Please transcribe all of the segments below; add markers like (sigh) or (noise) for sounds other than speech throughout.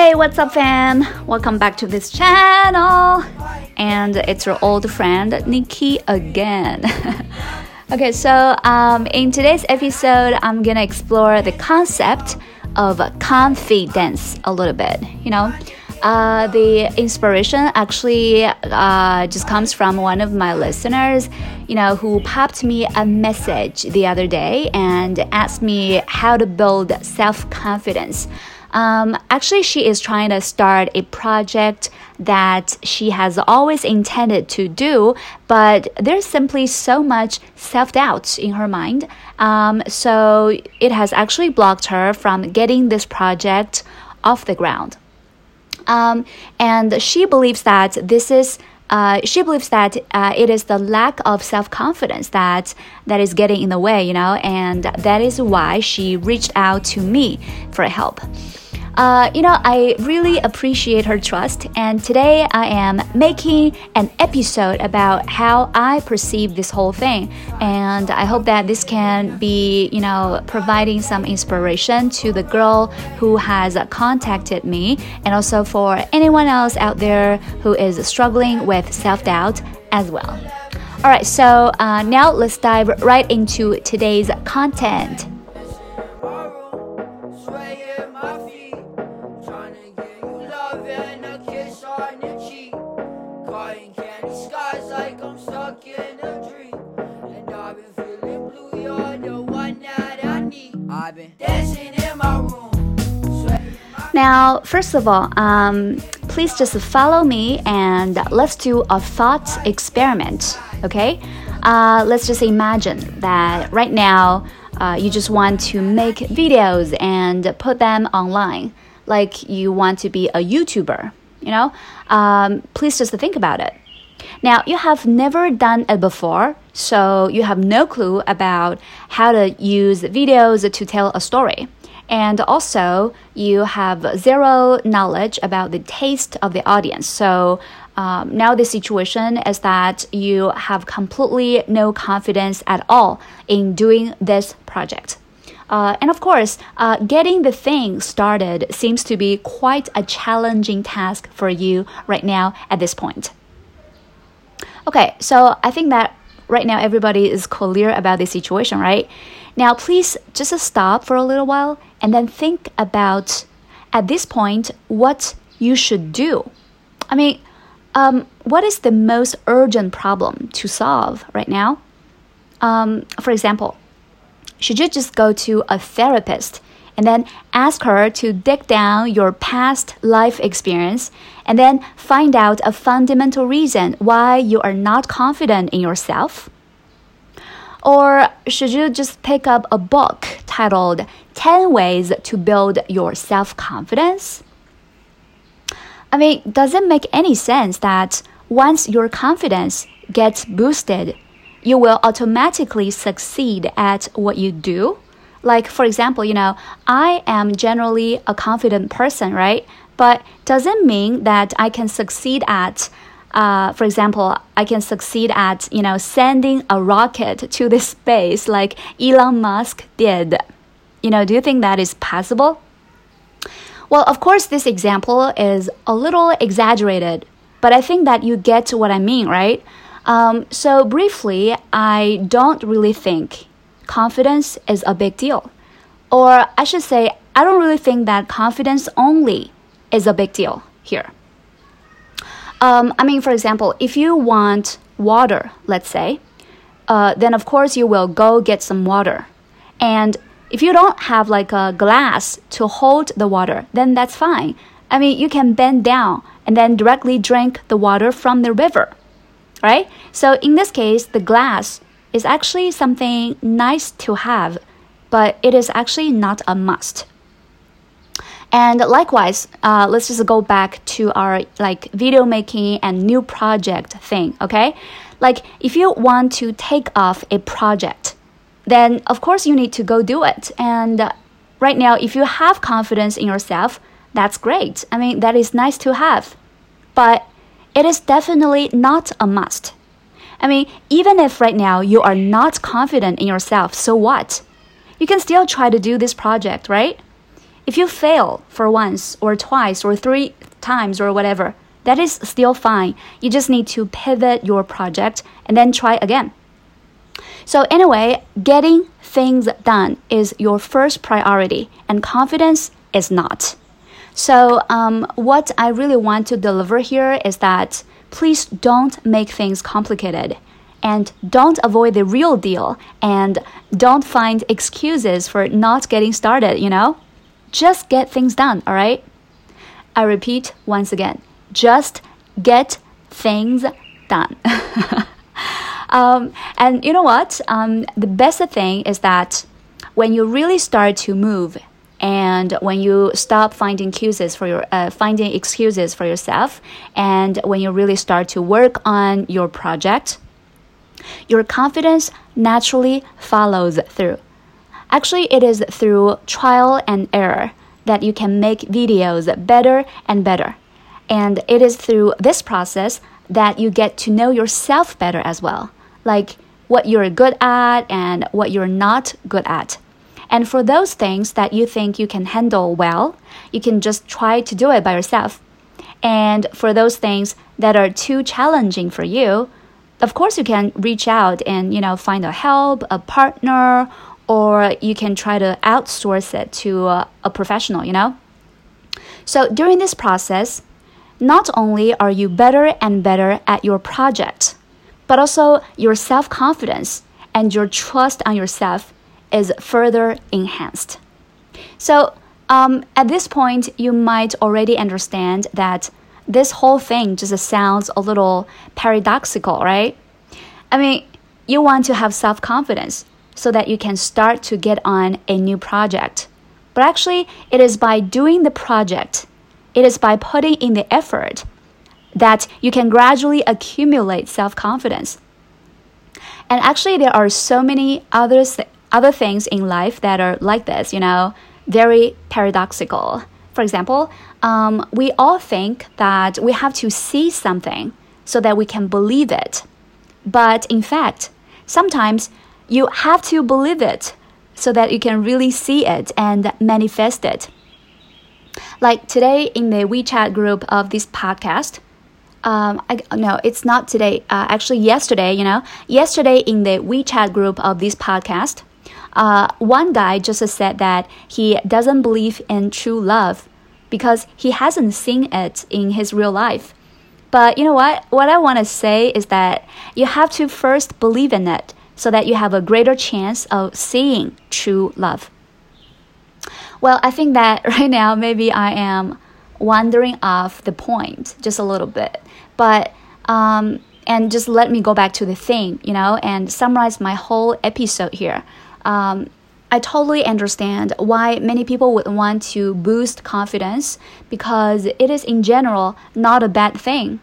Hey, what's up, fam? Welcome back to this channel. And it's your old friend Nikki again. (laughs) okay, so um, in today's episode, I'm gonna explore the concept of confidence a little bit. You know, uh, the inspiration actually uh, just comes from one of my listeners, you know, who popped me a message the other day and asked me how to build self confidence. Um, actually, she is trying to start a project that she has always intended to do, but there's simply so much self doubt in her mind. Um, so it has actually blocked her from getting this project off the ground. Um, and she believes that this is. Uh, she believes that uh, it is the lack of self confidence that that is getting in the way, you know, and that is why she reached out to me for help. Uh, you know, I really appreciate her trust, and today I am making an episode about how I perceive this whole thing. And I hope that this can be, you know, providing some inspiration to the girl who has contacted me, and also for anyone else out there who is struggling with self doubt as well. All right, so uh, now let's dive right into today's content. Now, first of all, um, please just follow me and let's do a thought experiment, okay? Uh, let's just imagine that right now uh, you just want to make videos and put them online, like you want to be a YouTuber, you know? Um, please just think about it. Now, you have never done it before, so you have no clue about how to use videos to tell a story. And also, you have zero knowledge about the taste of the audience. So, um, now the situation is that you have completely no confidence at all in doing this project. Uh, and of course, uh, getting the thing started seems to be quite a challenging task for you right now at this point. Okay, so I think that right now everybody is clear about the situation, right? Now, please just stop for a little while and then think about at this point what you should do. I mean, um, what is the most urgent problem to solve right now? Um, for example, should you just go to a therapist and then ask her to dig down your past life experience and then find out a fundamental reason why you are not confident in yourself? Or should you just pick up a book titled 10 Ways to Build Your Self Confidence? I mean, does it make any sense that once your confidence gets boosted, you will automatically succeed at what you do? Like, for example, you know, I am generally a confident person, right? But does it mean that I can succeed at, uh, for example, I can succeed at, you know, sending a rocket to the (laughs) space like Elon Musk did? You know, do you think that is possible? Well, of course, this example is a little exaggerated, but I think that you get what I mean, right? Um, so, briefly, I don't really think confidence is a big deal. Or I should say, I don't really think that confidence only is a big deal here. Um, I mean, for example, if you want water, let's say, uh, then of course you will go get some water. And if you don't have like a glass to hold the water, then that's fine. I mean, you can bend down and then directly drink the water from the river, right? So in this case, the glass is actually something nice to have, but it is actually not a must. And likewise, uh, let's just go back to our like video making and new project thing, okay? Like if you want to take off a project, then of course you need to go do it. And right now, if you have confidence in yourself, that's great. I mean, that is nice to have, but it is definitely not a must. I mean, even if right now you are not confident in yourself, so what? you can still try to do this project, right? If you fail for once or twice or three times or whatever, that is still fine. You just need to pivot your project and then try again. So, anyway, getting things done is your first priority, and confidence is not. So, um, what I really want to deliver here is that please don't make things complicated and don't avoid the real deal and don't find excuses for not getting started, you know? Just get things done, all right? I repeat once again just get things done. (laughs) um, and you know what? Um, the best thing is that when you really start to move and when you stop finding excuses for your uh, finding excuses for yourself and when you really start to work on your project your confidence naturally follows through. Actually it is through trial and error that you can make videos better and better. And it is through this process that you get to know yourself better as well. Like what you're good at and what you're not good at and for those things that you think you can handle well, you can just try to do it by yourself. And for those things that are too challenging for you, of course you can reach out and you know find a help, a partner, or you can try to outsource it to a, a professional, you know? So during this process, not only are you better and better at your project, but also your self confidence and your trust on yourself is further enhanced. So, um, at this point, you might already understand that this whole thing just sounds a little paradoxical, right? I mean, you want to have self confidence so that you can start to get on a new project. But actually, it is by doing the project, it is by putting in the effort that you can gradually accumulate self confidence. And actually, there are so many others other things in life that are like this, you know, very paradoxical. For example, um, we all think that we have to see something so that we can believe it. But in fact, sometimes you have to believe it so that you can really see it and manifest it. Like today in the WeChat group of this podcast, um, I, no, it's not today. Uh, actually, yesterday, you know, yesterday in the WeChat group of this podcast, uh, one guy just said that he doesn't believe in true love because he hasn't seen it in his real life. But you know what? What I want to say is that you have to first believe in it so that you have a greater chance of seeing true love. Well, I think that (laughs) right now maybe I am wandering off the point just a little bit. But um, and just let me go back to the thing, you know, and summarize my whole episode here um, I totally understand why many people would want to boost confidence because it is, in general, not a bad thing.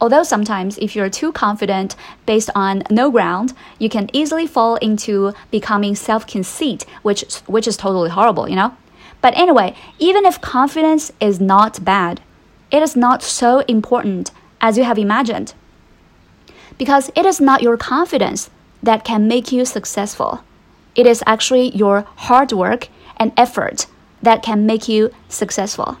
Although sometimes, if you're too confident based on no ground, you can easily fall into becoming self conceit, which, which is totally horrible, you know? But anyway, even if confidence is not bad, it is not so important as you have imagined. Because it is not your confidence that can make you successful it is actually your hard work and effort that can make you successful.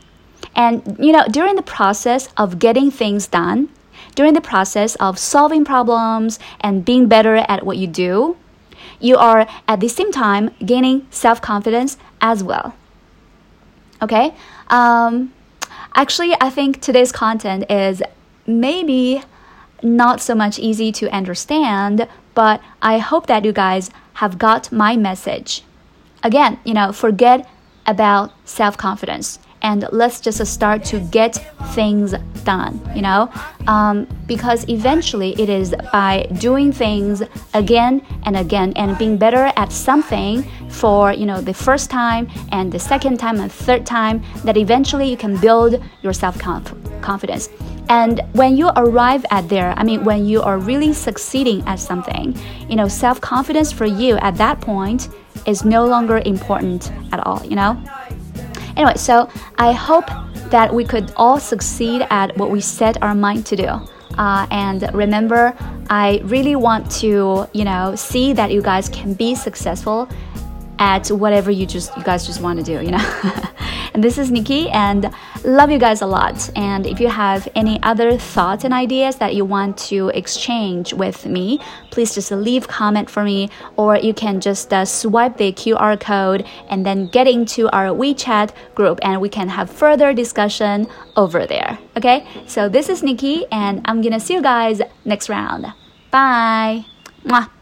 And you know, during the process of getting things done, during the process of solving problems and being better at what you do, you are at the same time gaining self confidence as well. Okay? Um, actually, I think today's content is maybe not so much easy to understand, but I hope that you guys have got my message. Again, you know, forget about self confidence and let's just start to get things done, you know? Um, because eventually it is by doing things again and again and being better at something for, you know, the first time and the second time and third time that eventually you can build your self confidence. And when you arrive at there, I mean, when you are really succeeding at something, you know, self confidence for you at that point is no longer important at all, you know? Anyway, so I hope that we could all succeed at what we set our mind to do. Uh, and remember, I really want to, you know, see that you guys can be successful at whatever you just you guys just want to do, you know. (laughs) this is Nikki and love you guys a lot. And if you have any other thoughts and ideas that you want to exchange with me, please just leave comment for me or you can just uh, swipe the QR code and then get into our WeChat group and we can have further discussion over there. Okay? So this is Nikki and I'm going to see you guys next round. Bye. Mwah.